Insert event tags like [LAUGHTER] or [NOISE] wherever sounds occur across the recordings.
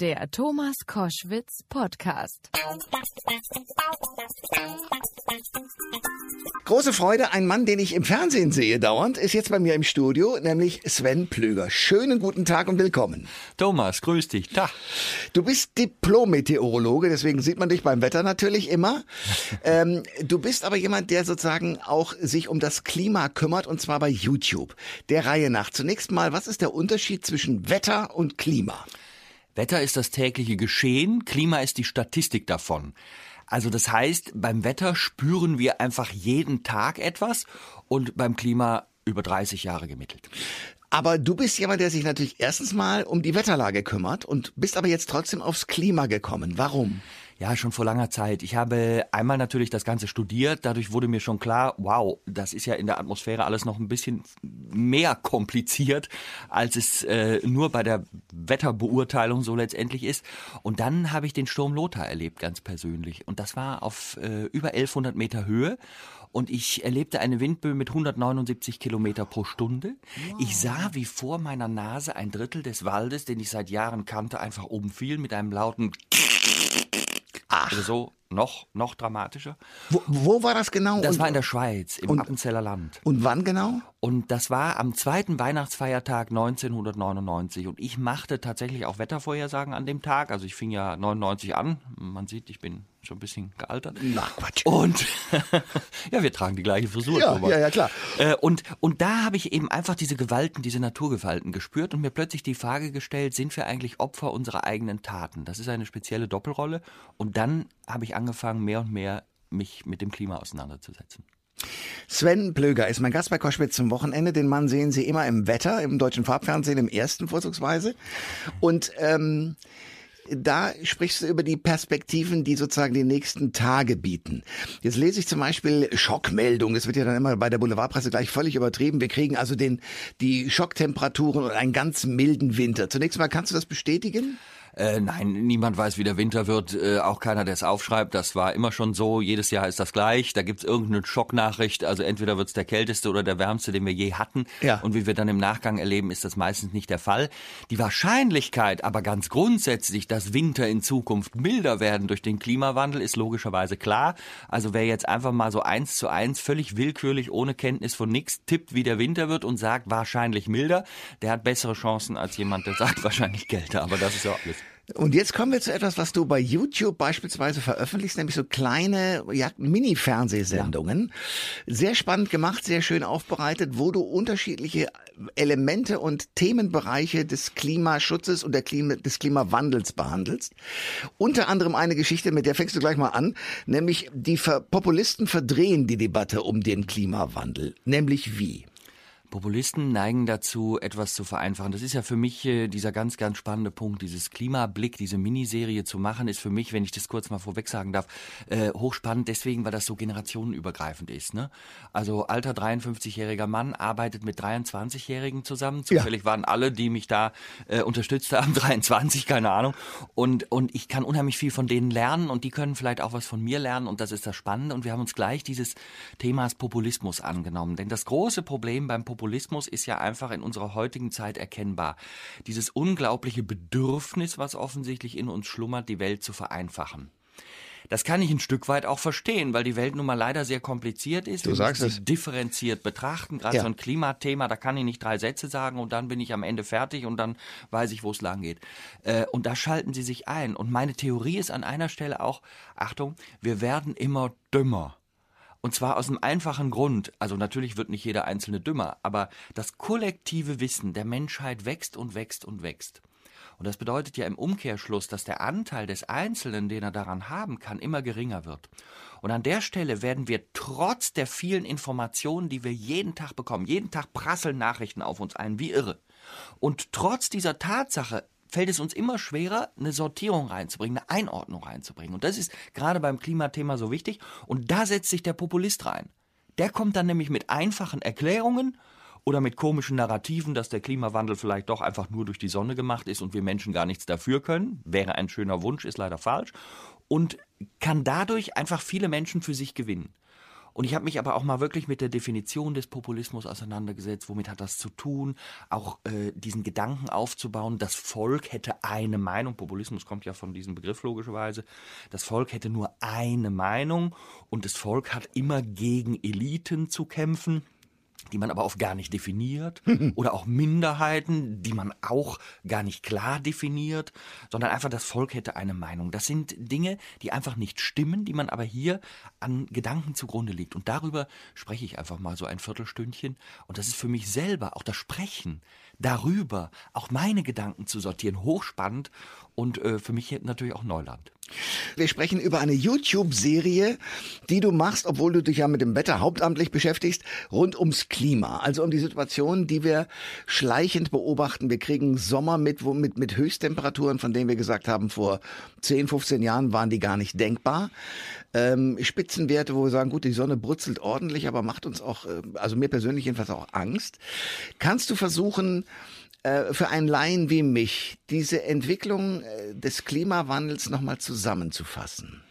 Der Thomas Koschwitz Podcast. Große Freude, ein Mann, den ich im Fernsehen sehe dauernd, ist jetzt bei mir im Studio, nämlich Sven Plüger. Schönen guten Tag und willkommen. Thomas, grüß dich. Tag. Du bist Diplom-Meteorologe, deswegen sieht man dich beim Wetter natürlich immer. [LAUGHS] ähm, du bist aber jemand, der sozusagen auch sich um das Klima kümmert und zwar bei YouTube. Der Reihe nach. Zunächst mal, was ist der Unterschied zwischen Wetter und Klima? Wetter ist das tägliche Geschehen, Klima ist die Statistik davon. Also das heißt, beim Wetter spüren wir einfach jeden Tag etwas und beim Klima über 30 Jahre gemittelt. Aber du bist jemand, der sich natürlich erstens mal um die Wetterlage kümmert und bist aber jetzt trotzdem aufs Klima gekommen. Warum? Ja, schon vor langer Zeit. Ich habe einmal natürlich das Ganze studiert. Dadurch wurde mir schon klar, wow, das ist ja in der Atmosphäre alles noch ein bisschen mehr kompliziert, als es äh, nur bei der Wetterbeurteilung so letztendlich ist. Und dann habe ich den Sturm Lothar erlebt, ganz persönlich. Und das war auf äh, über 1100 Meter Höhe und ich erlebte eine Windböe mit 179 Kilometer pro Stunde. Wow. Ich sah, wie vor meiner Nase ein Drittel des Waldes, den ich seit Jahren kannte, einfach oben fiel mit einem lauten Ach. Also so noch, noch dramatischer. Wo, wo war das genau? Das und, war in der Schweiz, im und, Appenzeller Land. Und wann genau? Und das war am zweiten Weihnachtsfeiertag 1999. Und ich machte tatsächlich auch Wettervorhersagen an dem Tag. Also ich fing ja 99 an. Man sieht, ich bin schon ein bisschen gealtert. Na Quatsch. Und [LAUGHS] ja, wir tragen die gleiche Frisur. Ja, ja, ja, klar. Äh, und, und da habe ich eben einfach diese Gewalten, diese Naturgewalten gespürt und mir plötzlich die Frage gestellt, sind wir eigentlich Opfer unserer eigenen Taten? Das ist eine spezielle Doppelrolle. Und dann habe ich angefangen, mehr und mehr mich mit dem Klima auseinanderzusetzen. Sven Plöger ist mein Gast bei Koschwitz zum Wochenende. Den Mann sehen Sie immer im Wetter, im deutschen Farbfernsehen, im ersten vorzugsweise. Und ähm, da sprichst du über die Perspektiven, die sozusagen die nächsten Tage bieten. Jetzt lese ich zum Beispiel Schockmeldung. Es wird ja dann immer bei der Boulevardpresse gleich völlig übertrieben. Wir kriegen also den, die Schocktemperaturen und einen ganz milden Winter. Zunächst mal, kannst du das bestätigen? Äh, nein, niemand weiß, wie der Winter wird. Äh, auch keiner, der es aufschreibt. Das war immer schon so. Jedes Jahr ist das gleich. Da gibt's irgendeine Schocknachricht. Also entweder wird's der kälteste oder der wärmste, den wir je hatten. Ja. Und wie wir dann im Nachgang erleben, ist das meistens nicht der Fall. Die Wahrscheinlichkeit, aber ganz grundsätzlich, dass Winter in Zukunft milder werden durch den Klimawandel, ist logischerweise klar. Also wer jetzt einfach mal so eins zu eins, völlig willkürlich, ohne Kenntnis von nichts, tippt, wie der Winter wird und sagt wahrscheinlich milder, der hat bessere Chancen als jemand, der sagt [LAUGHS] wahrscheinlich kälter. Aber das ist ja alles. Und jetzt kommen wir zu etwas, was du bei YouTube beispielsweise veröffentlichst, nämlich so kleine ja, Mini-Fernsehsendungen. Ja. Sehr spannend gemacht, sehr schön aufbereitet, wo du unterschiedliche Elemente und Themenbereiche des Klimaschutzes und der Klima, des Klimawandels behandelst. Unter anderem eine Geschichte, mit der fängst du gleich mal an, nämlich die Populisten verdrehen die Debatte um den Klimawandel. Nämlich wie? Populisten neigen dazu, etwas zu vereinfachen. Das ist ja für mich äh, dieser ganz, ganz spannende Punkt. Dieses Klimablick, diese Miniserie zu machen, ist für mich, wenn ich das kurz mal vorweg sagen darf, äh, hochspannend deswegen, weil das so generationenübergreifend ist. Ne? Also alter 53-jähriger Mann arbeitet mit 23-Jährigen zusammen. Zufällig ja. waren alle, die mich da äh, unterstützt haben, [LAUGHS] 23, keine Ahnung. Und, und ich kann unheimlich viel von denen lernen und die können vielleicht auch was von mir lernen und das ist das Spannende. Und wir haben uns gleich dieses Themas Populismus angenommen. Denn das große Problem beim Populismus Populismus ist ja einfach in unserer heutigen Zeit erkennbar. Dieses unglaubliche Bedürfnis, was offensichtlich in uns schlummert, die Welt zu vereinfachen. Das kann ich ein Stück weit auch verstehen, weil die Welt nun mal leider sehr kompliziert ist. Du Wir sagst es. differenziert betrachten. Gerade ja. so ein Klimathema, da kann ich nicht drei Sätze sagen und dann bin ich am Ende fertig und dann weiß ich, wo es lang geht. Äh, und da schalten sie sich ein. Und meine Theorie ist an einer Stelle auch, Achtung, wir werden immer dümmer. Und zwar aus einem einfachen Grund. Also natürlich wird nicht jeder Einzelne dümmer, aber das kollektive Wissen der Menschheit wächst und wächst und wächst. Und das bedeutet ja im Umkehrschluss, dass der Anteil des Einzelnen, den er daran haben kann, immer geringer wird. Und an der Stelle werden wir trotz der vielen Informationen, die wir jeden Tag bekommen, jeden Tag prasseln Nachrichten auf uns ein, wie irre. Und trotz dieser Tatsache fällt es uns immer schwerer, eine Sortierung reinzubringen, eine Einordnung reinzubringen. Und das ist gerade beim Klimathema so wichtig. Und da setzt sich der Populist rein. Der kommt dann nämlich mit einfachen Erklärungen oder mit komischen Narrativen, dass der Klimawandel vielleicht doch einfach nur durch die Sonne gemacht ist und wir Menschen gar nichts dafür können. Wäre ein schöner Wunsch, ist leider falsch. Und kann dadurch einfach viele Menschen für sich gewinnen. Und ich habe mich aber auch mal wirklich mit der Definition des Populismus auseinandergesetzt. Womit hat das zu tun? Auch äh, diesen Gedanken aufzubauen, das Volk hätte eine Meinung. Populismus kommt ja von diesem Begriff logischerweise. Das Volk hätte nur eine Meinung und das Volk hat immer gegen Eliten zu kämpfen die man aber oft gar nicht definiert [LAUGHS] oder auch Minderheiten, die man auch gar nicht klar definiert, sondern einfach das Volk hätte eine Meinung. Das sind Dinge, die einfach nicht stimmen, die man aber hier an Gedanken zugrunde legt. Und darüber spreche ich einfach mal so ein Viertelstündchen. Und das ist für mich selber auch das Sprechen darüber, auch meine Gedanken zu sortieren, hochspannend und äh, für mich natürlich auch Neuland. Wir sprechen über eine YouTube-Serie, die du machst, obwohl du dich ja mit dem Wetter hauptamtlich beschäftigst, rund ums Klima. Also um die Situation, die wir schleichend beobachten. Wir kriegen Sommer mit, wo, mit, mit Höchsttemperaturen, von denen wir gesagt haben, vor 10, 15 Jahren waren die gar nicht denkbar. Ähm, Spitzenwerte, wo wir sagen, gut, die Sonne brutzelt ordentlich, aber macht uns auch, äh, also mir persönlich jedenfalls auch Angst. Kannst du versuchen, für einen Laien wie mich diese Entwicklung äh, des Klimawandels nochmal zusammenzufassen?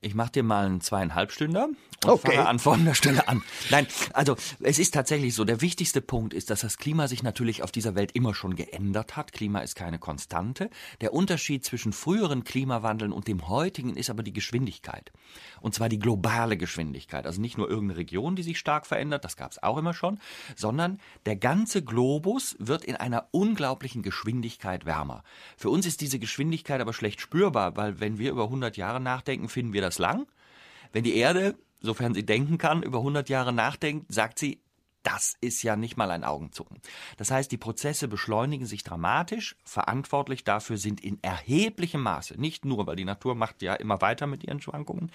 Ich mache dir mal einen zweieinhalb Stünder und okay. fange an folgender Stelle an. Nein, also es ist tatsächlich so, der wichtigste Punkt ist, dass das Klima sich natürlich auf dieser Welt immer schon geändert hat. Klima ist keine Konstante. Der Unterschied zwischen früheren Klimawandeln und dem heutigen ist aber die Geschwindigkeit. Und zwar die globale Geschwindigkeit. Also nicht nur irgendeine Region, die sich stark verändert, das gab es auch immer schon, sondern der ganze Globus wird in einer unglaublichen Geschwindigkeit wärmer. Für uns ist diese Geschwindigkeit aber schlecht spürbar, weil wenn wir über 100 Jahre nachdenken, finden wir das lang. Wenn die Erde sofern sie denken kann, über 100 Jahre nachdenkt, sagt sie, das ist ja nicht mal ein Augenzucken. Das heißt, die Prozesse beschleunigen sich dramatisch. Verantwortlich dafür sind in erheblichem Maße, nicht nur, weil die Natur macht ja immer weiter mit ihren Schwankungen,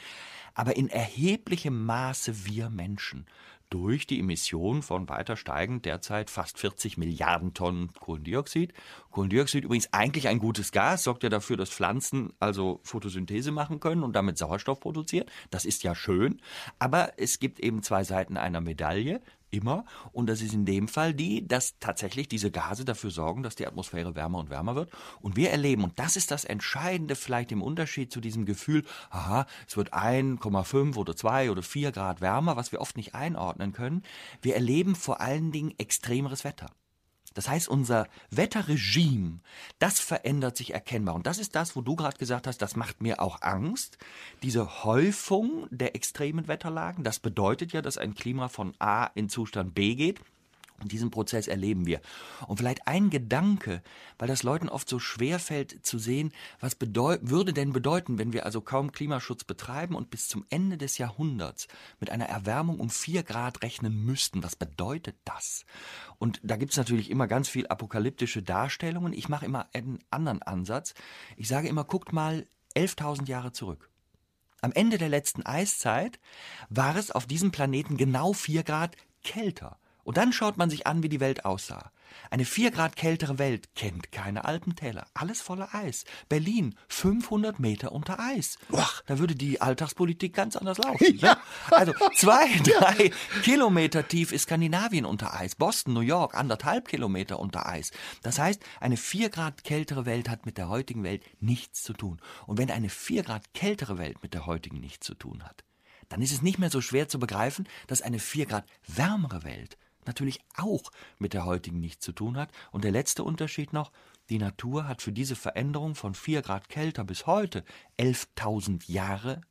aber in erheblichem Maße wir Menschen durch die Emission von weiter steigend derzeit fast 40 Milliarden Tonnen Kohlendioxid. Kohlendioxid übrigens eigentlich ein gutes Gas, sorgt ja dafür, dass Pflanzen also Photosynthese machen können und damit Sauerstoff produzieren. Das ist ja schön. Aber es gibt eben zwei Seiten einer Medaille immer. Und das ist in dem Fall die, dass tatsächlich diese Gase dafür sorgen, dass die Atmosphäre wärmer und wärmer wird. Und wir erleben, und das ist das Entscheidende vielleicht im Unterschied zu diesem Gefühl, aha, es wird 1,5 oder 2 oder 4 Grad wärmer, was wir oft nicht einordnen können. Wir erleben vor allen Dingen extremeres Wetter. Das heißt, unser Wetterregime, das verändert sich erkennbar. Und das ist das, wo du gerade gesagt hast, das macht mir auch Angst. Diese Häufung der extremen Wetterlagen, das bedeutet ja, dass ein Klima von A in Zustand B geht. Und diesen Prozess erleben wir. Und vielleicht ein Gedanke, weil das Leuten oft so schwer fällt zu sehen, was würde denn bedeuten, wenn wir also kaum Klimaschutz betreiben und bis zum Ende des Jahrhunderts mit einer Erwärmung um vier Grad rechnen müssten. Was bedeutet das? Und da gibt es natürlich immer ganz viel apokalyptische Darstellungen. Ich mache immer einen anderen Ansatz. Ich sage immer, guckt mal 11.000 Jahre zurück. Am Ende der letzten Eiszeit war es auf diesem Planeten genau vier Grad kälter. Und dann schaut man sich an, wie die Welt aussah. Eine vier Grad kältere Welt kennt keine Alpentäler. Alles voller Eis. Berlin 500 Meter unter Eis. Ach, da würde die Alltagspolitik ganz anders laufen. [LAUGHS] Ne? Ja. Also zwei, [LAUGHS] drei Kilometer tief ist Skandinavien unter Eis. Boston, New York anderthalb Kilometer unter Eis. Das heißt, eine vier Grad kältere Welt hat mit der heutigen Welt nichts zu tun. Und wenn eine vier Grad kältere Welt mit der heutigen nichts zu tun hat, dann ist es nicht mehr so schwer zu begreifen, dass eine vier Grad wärmere Welt natürlich auch mit der heutigen nichts zu tun hat. Und der letzte Unterschied noch, die Natur hat für diese Veränderung von 4 Grad kälter bis heute 11.000 Jahre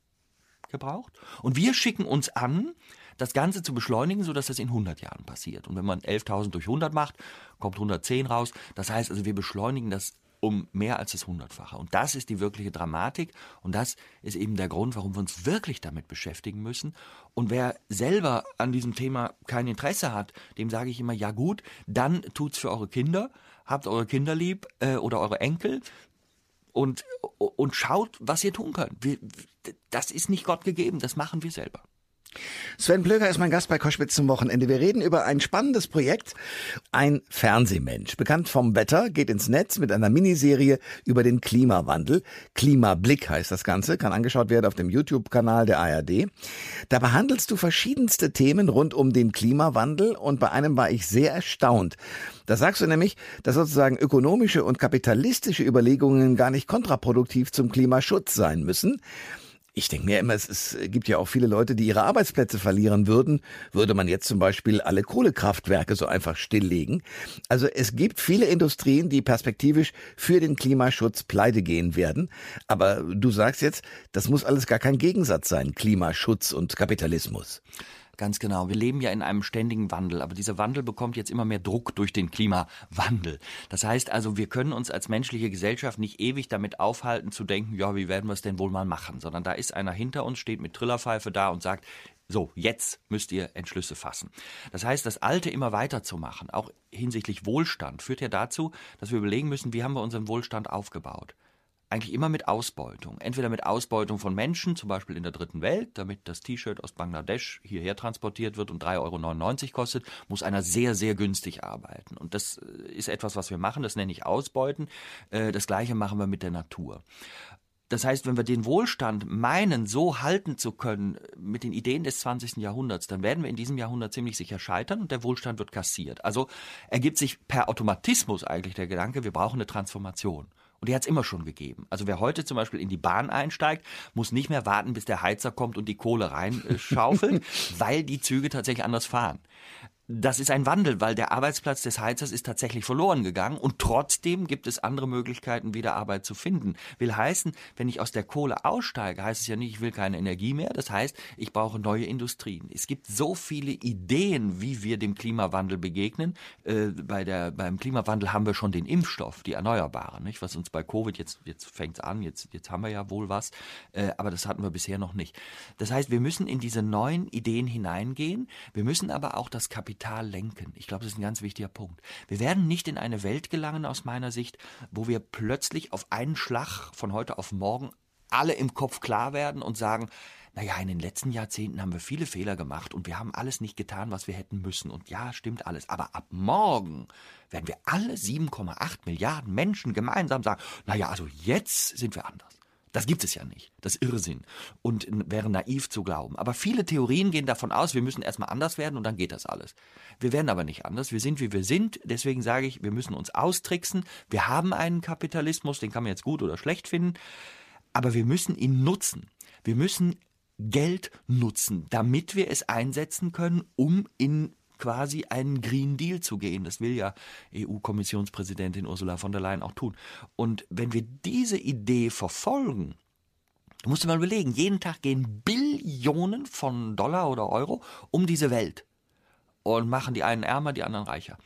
gebraucht. Und wir schicken uns an, das Ganze zu beschleunigen, sodass das in 100 Jahren passiert. Und wenn man 11.000 durch 100 macht, kommt 110 raus. Das heißt also, wir beschleunigen das um mehr als das Hundertfache. Und das ist die wirkliche Dramatik und das ist eben der Grund, warum wir uns wirklich damit beschäftigen müssen. Und wer selber an diesem Thema kein Interesse hat, dem sage ich immer, ja gut, dann tut's für eure Kinder, habt eure Kinder lieb äh, oder eure Enkel und, und schaut, was ihr tun könnt. Wir, das ist nicht Gott gegeben, das machen wir selber. Sven Plöger ist mein Gast bei Koschwitz zum Wochenende. Wir reden über ein spannendes Projekt. Ein Fernsehmensch, bekannt vom Wetter, geht ins Netz mit einer Miniserie über den Klimawandel. Klimablick heißt das Ganze, kann angeschaut werden auf dem YouTube-Kanal der ARD. Da behandelst du verschiedenste Themen rund um den Klimawandel und bei einem war ich sehr erstaunt. Da sagst du nämlich, dass sozusagen ökonomische und kapitalistische Überlegungen gar nicht kontraproduktiv zum Klimaschutz sein müssen. Ich denke mir immer, es, es gibt ja auch viele Leute, die ihre Arbeitsplätze verlieren würden, würde man jetzt zum Beispiel alle Kohlekraftwerke so einfach stilllegen. Also es gibt viele Industrien, die perspektivisch für den Klimaschutz pleite gehen werden. Aber du sagst jetzt, das muss alles gar kein Gegensatz sein, Klimaschutz und Kapitalismus. Ganz genau. Wir leben ja in einem ständigen Wandel, aber dieser Wandel bekommt jetzt immer mehr Druck durch den Klimawandel. Das heißt also, wir können uns als menschliche Gesellschaft nicht ewig damit aufhalten zu denken, ja, wie werden wir es denn wohl mal machen, sondern da ist einer hinter uns, steht mit Trillerpfeife da und sagt, so, jetzt müsst ihr Entschlüsse fassen. Das heißt, das Alte immer weiterzumachen, auch hinsichtlich Wohlstand, führt ja dazu, dass wir überlegen müssen, wie haben wir unseren Wohlstand aufgebaut eigentlich immer mit Ausbeutung. Entweder mit Ausbeutung von Menschen, zum Beispiel in der dritten Welt, damit das T-Shirt aus Bangladesch hierher transportiert wird und 3,99 Euro kostet, muss einer sehr, sehr günstig arbeiten. Und das äh, ist etwas, was wir machen, das nenne ich Ausbeuten. Äh, das gleiche machen wir mit der Natur. Das heißt, wenn wir den Wohlstand meinen, so halten zu können mit den Ideen des 20. Jahrhunderts, dann werden wir in diesem Jahrhundert ziemlich sicher scheitern und der Wohlstand wird kassiert. Also ergibt sich per Automatismus eigentlich der Gedanke, wir brauchen eine Transformation. Und die hat es immer schon gegeben. Also wer heute zum Beispiel in die Bahn einsteigt, muss nicht mehr warten, bis der Heizer kommt und die Kohle reinschaufelt, [LAUGHS] weil die Züge tatsächlich anders fahren das ist ein Wandel, weil der Arbeitsplatz des Heizers ist tatsächlich verloren gegangen und trotzdem gibt es andere Möglichkeiten, wieder Arbeit zu finden. Will heißen, wenn ich aus der Kohle aussteige, heißt es ja nicht, ich will keine Energie mehr. Das heißt, ich brauche neue Industrien. Es gibt so viele Ideen, wie wir dem Klimawandel begegnen. Äh, bei der, beim Klimawandel haben wir schon den Impfstoff, die Erneuerbaren, nicht? Was uns bei Covid jetzt, jetzt fängt's an, jetzt, jetzt haben wir ja wohl was, äh, aber das hatten wir bisher noch nicht. Das heißt, wir müssen in diese neuen Ideen hineingehen. Wir müssen aber auch das Kapital Kapital lenken. Ich glaube, das ist ein ganz wichtiger Punkt. Wir werden nicht in eine Welt gelangen, aus meiner Sicht, wo wir plötzlich auf einen Schlag von heute auf morgen alle im Kopf klar werden und sagen, naja, in den letzten Jahrzehnten haben wir viele Fehler gemacht und wir haben alles nicht getan, was wir hätten müssen. Und ja, stimmt alles. Aber ab morgen werden wir alle 7,8 Milliarden Menschen gemeinsam sagen, naja, also jetzt sind wir anders. Das gibt es ja nicht. Das ist Irrsinn und wäre naiv zu glauben. Aber viele Theorien gehen davon aus, wir müssen erstmal anders werden und dann geht das alles. Wir werden aber nicht anders. Wir sind, wie wir sind. Deswegen sage ich, wir müssen uns austricksen. Wir haben einen Kapitalismus, den kann man jetzt gut oder schlecht finden. Aber wir müssen ihn nutzen. Wir müssen Geld nutzen, damit wir es einsetzen können, um in quasi einen Green Deal zu gehen. Das will ja EU-Kommissionspräsidentin Ursula von der Leyen auch tun. Und wenn wir diese Idee verfolgen, Du musst dir mal überlegen, jeden Tag gehen Billionen von Dollar oder Euro um diese Welt und machen die einen ärmer, die anderen reicher.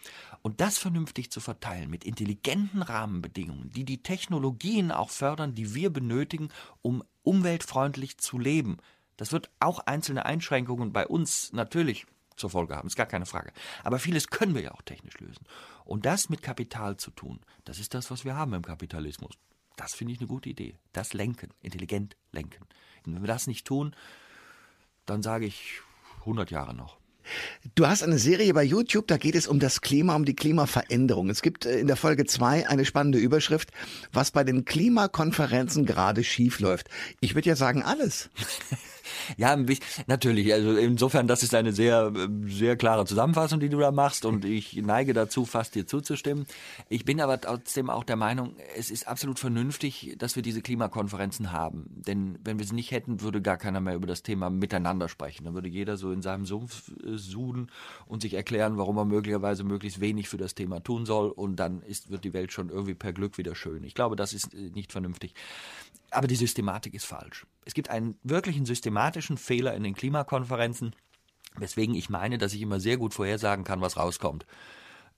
Und das vernünftig zu verteilen mit intelligenten Rahmenbedingungen, die die Technologien auch fördern, die wir benötigen, um umweltfreundlich zu leben. Das wird auch einzelne Einschränkungen bei uns natürlich zur Folge haben, ist gar keine Frage. Aber vieles können wir ja auch technisch lösen. Und das mit Kapital zu tun, das ist das, was wir haben im Kapitalismus. Das finde ich eine gute Idee. Das Lenken, intelligent lenken. Und wenn wir das nicht tun, dann sage ich 100 Jahre noch. Du hast eine Serie bei YouTube, da geht es um das Klima, um die Klimaveränderung. Es gibt äh, in der Folge zwei eine spannende Überschrift, was bei den Klimakonferenzen gerade schief läuft. Ich würde ja sagen, alles. [LAUGHS] Ja, natürlich. Also insofern, das ist eine sehr, sehr klare Zusammenfassung, die du da machst und ich neige dazu, fast dir zuzustimmen. Ich bin aber trotzdem auch der Meinung, es ist absolut vernünftig, dass wir diese Klimakonferenzen haben. Denn wenn wir sie nicht hätten, würde gar keiner mehr über das Thema miteinander sprechen. Dann würde jeder so in seinem Sumpf äh, suden und sich erklären, warum er möglicherweise möglichst wenig für das Thema tun soll und dann ist, wird die Welt schon irgendwie per Glück wieder schön. Ich glaube, das ist äh, nicht vernünftig. Aber die Systematik ist falsch. Es gibt einen wirklichen systematischen Fehler in den Klimakonferenzen, weswegen ich meine, dass ich immer sehr gut vorhersagen kann, was rauskommt.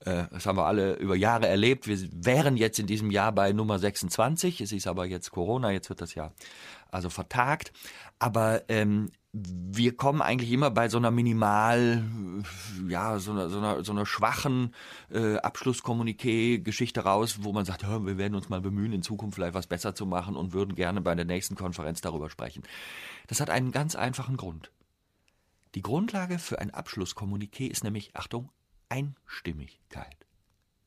Äh, das haben wir alle über Jahre erlebt. Wir wären jetzt in diesem Jahr bei Nummer 26. Es ist aber jetzt Corona, jetzt wird das Jahr also vertagt. Aber ähm, wir kommen eigentlich immer bei so einer minimal, ja, so einer, so einer, so einer schwachen äh, Abschlusskommuniqué-Geschichte raus, wo man sagt, ja, wir werden uns mal bemühen, in Zukunft vielleicht was besser zu machen und würden gerne bei der nächsten Konferenz darüber sprechen. Das hat einen ganz einfachen Grund. Die Grundlage für ein Abschlusskommuniqué ist nämlich, Achtung, Einstimmigkeit.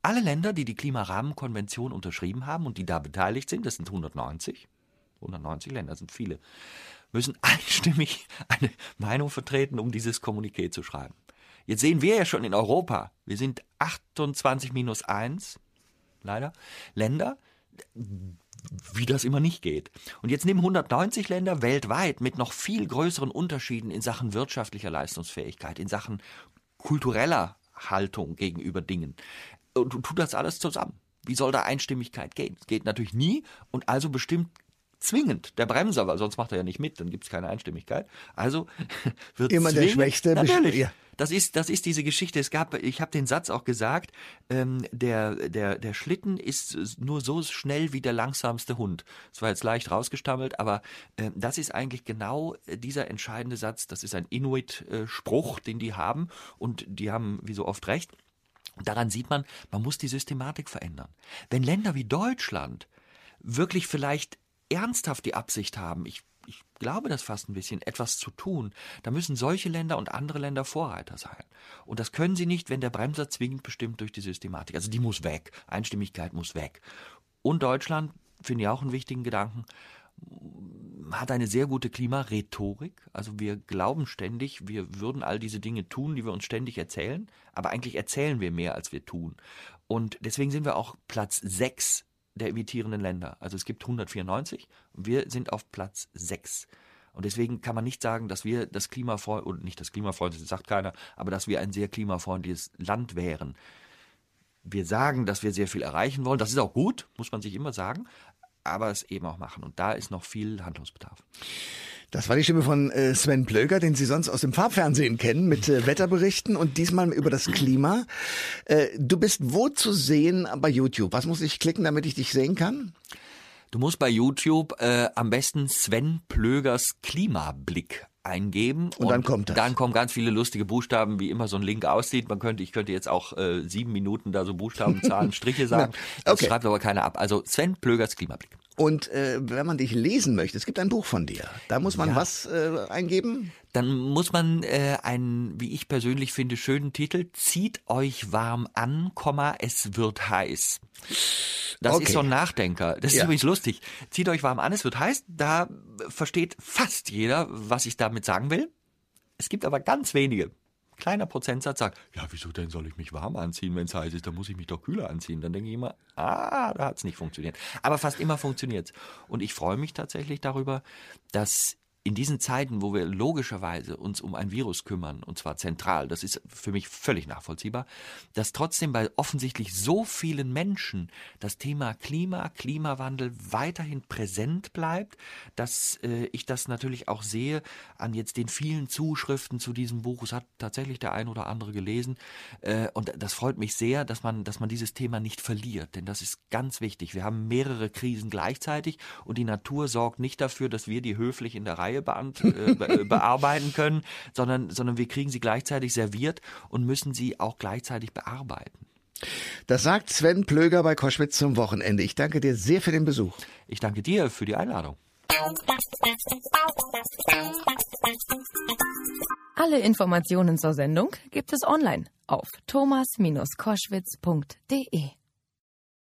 Alle Länder, die die Klimarahmenkonvention unterschrieben haben und die da beteiligt sind, das sind 190, 190 Länder sind viele, müssen einstimmig eine Meinung vertreten, um dieses Kommuniqué zu schreiben. Jetzt sehen wir ja schon in Europa, wir sind 28 minus 1, leider, Länder. wie das immer nicht geht. Und jetzt nehmen 190 Länder weltweit mit noch viel größeren Unterschieden in Sachen wirtschaftlicher Leistungsfähigkeit, in Sachen kultureller Haltung gegenüber Dingen und tut das alles zusammen. Wie soll da Einstimmigkeit gehen? Es geht natürlich nie und also bestimmt zwingend der Bremser, weil sonst macht er ja nicht mit, dann gibt es keine Einstimmigkeit. Also [LAUGHS] wird immer zwingend, der Schwächste. Natürlich. Ja. Das ist, das ist diese Geschichte. Es gab, ich habe den Satz auch gesagt, ähm, der, der, der Schlitten ist nur so schnell wie der langsamste Hund. Das war jetzt leicht rausgestammelt, aber äh, das ist eigentlich genau dieser entscheidende Satz. Das ist ein Inuit-Spruch, den die haben und die haben wie so oft recht. Daran sieht man, man muss die Systematik verändern. Wenn Länder wie Deutschland wirklich vielleicht ernsthaft die Absicht haben, ich, ich glaube das fast ein bisschen, etwas zu tun, dann müssen solche Länder und andere Länder Vorreiter sein. Und das können sie nicht, wenn der Bremser zwingend bestimmt durch die Systematik. Also die muss weg. Einstimmigkeit muss weg. Und Deutschland, finde ich auch einen wichtigen Gedanken, hat eine sehr gute Klimarhetorik. Also wir glauben ständig, wir würden all diese Dinge tun, die wir uns ständig erzählen, aber eigentlich erzählen wir mehr, als wir tun. Und deswegen sind wir auch Platz 6 der imitierenden Länder. Also es gibt 194 und wir sind auf Platz 6. Und deswegen kann man nicht sagen, dass wir das Klimafreund, und nicht das klimafreundliche, sagt keiner, aber dass wir ein sehr klimafreundliches Land wären. Wir sagen, dass wir sehr viel erreichen wollen. Das ist auch gut, muss man sich immer sagen, aber es eben auch machen. Und da ist noch viel Handlungsbedarf. Das war die Stimme von äh, Sven Plöger, den Sie sonst aus dem Farbfernsehen kennen, mit äh, Wetterberichten und diesmal über das Klima. Äh, du bist wo zu sehen bei YouTube? Was muss ich klicken, damit ich dich sehen kann? Du musst bei YouTube äh, am besten Sven Plögers Klimablick eingeben und, und, dann kommt das. Dann kommen ganz viele lustige Buchstaben, wie immer so ein Link aussieht. Man könnte, ich könnte jetzt auch äh, sieben Minuten da so Buchstaben, Zahlen, [LAUGHS] Striche sagen. Das okay. schreibt aber keiner ab. Also Sven Plögers Klimablick. Und äh, wenn man dich lesen möchte, es gibt ein Buch von dir. Da muss man ja. was äh, eingeben? Dann muss man äh, einen, wie ich persönlich finde, schönen Titel. Zieht euch warm an, es wird heiß. Das okay. ist so ein Nachdenker. Das ist ja. übrigens lustig. Zieht euch warm an, es wird heiß. Da versteht fast jeder, was ich damit sagen will. Es gibt aber ganz wenige, kleiner Prozentsatz sagt, ja, wieso denn soll ich mich warm anziehen, wenn es heiß ist? Dann muss ich mich doch kühler anziehen. Dann denke ich immer, ah, da hat es nicht funktioniert. Aber fast immer funktioniert es. Und ich freue mich tatsächlich darüber, dass in diesen Zeiten, wo wir logischerweise uns um ein Virus kümmern, und zwar zentral, das ist für mich völlig nachvollziehbar, dass trotzdem bei offensichtlich so vielen Menschen das Thema Klima, Klimawandel weiterhin präsent bleibt, dass äh, ich das natürlich auch sehe an jetzt den vielen Zuschriften zu diesem Buch. Es hat tatsächlich der ein oder andere gelesen. Äh, und das freut mich sehr, dass man, dass man dieses Thema nicht verliert, denn das ist ganz wichtig. Wir haben mehrere Krisen gleichzeitig und die Natur sorgt nicht dafür, dass wir die höflich in der Reihe Reihe äh, be äh, bearbeiten können, sondern, sondern wir kriegen sie gleichzeitig serviert und müssen sie auch gleichzeitig bearbeiten. Das sagt Sven Plöger bei Koschwitz zum Wochenende. Ich danke dir sehr für den Besuch. Ich danke dir für die Einladung. Alle Informationen zur Sendung gibt es online auf thomas-koschwitz.de.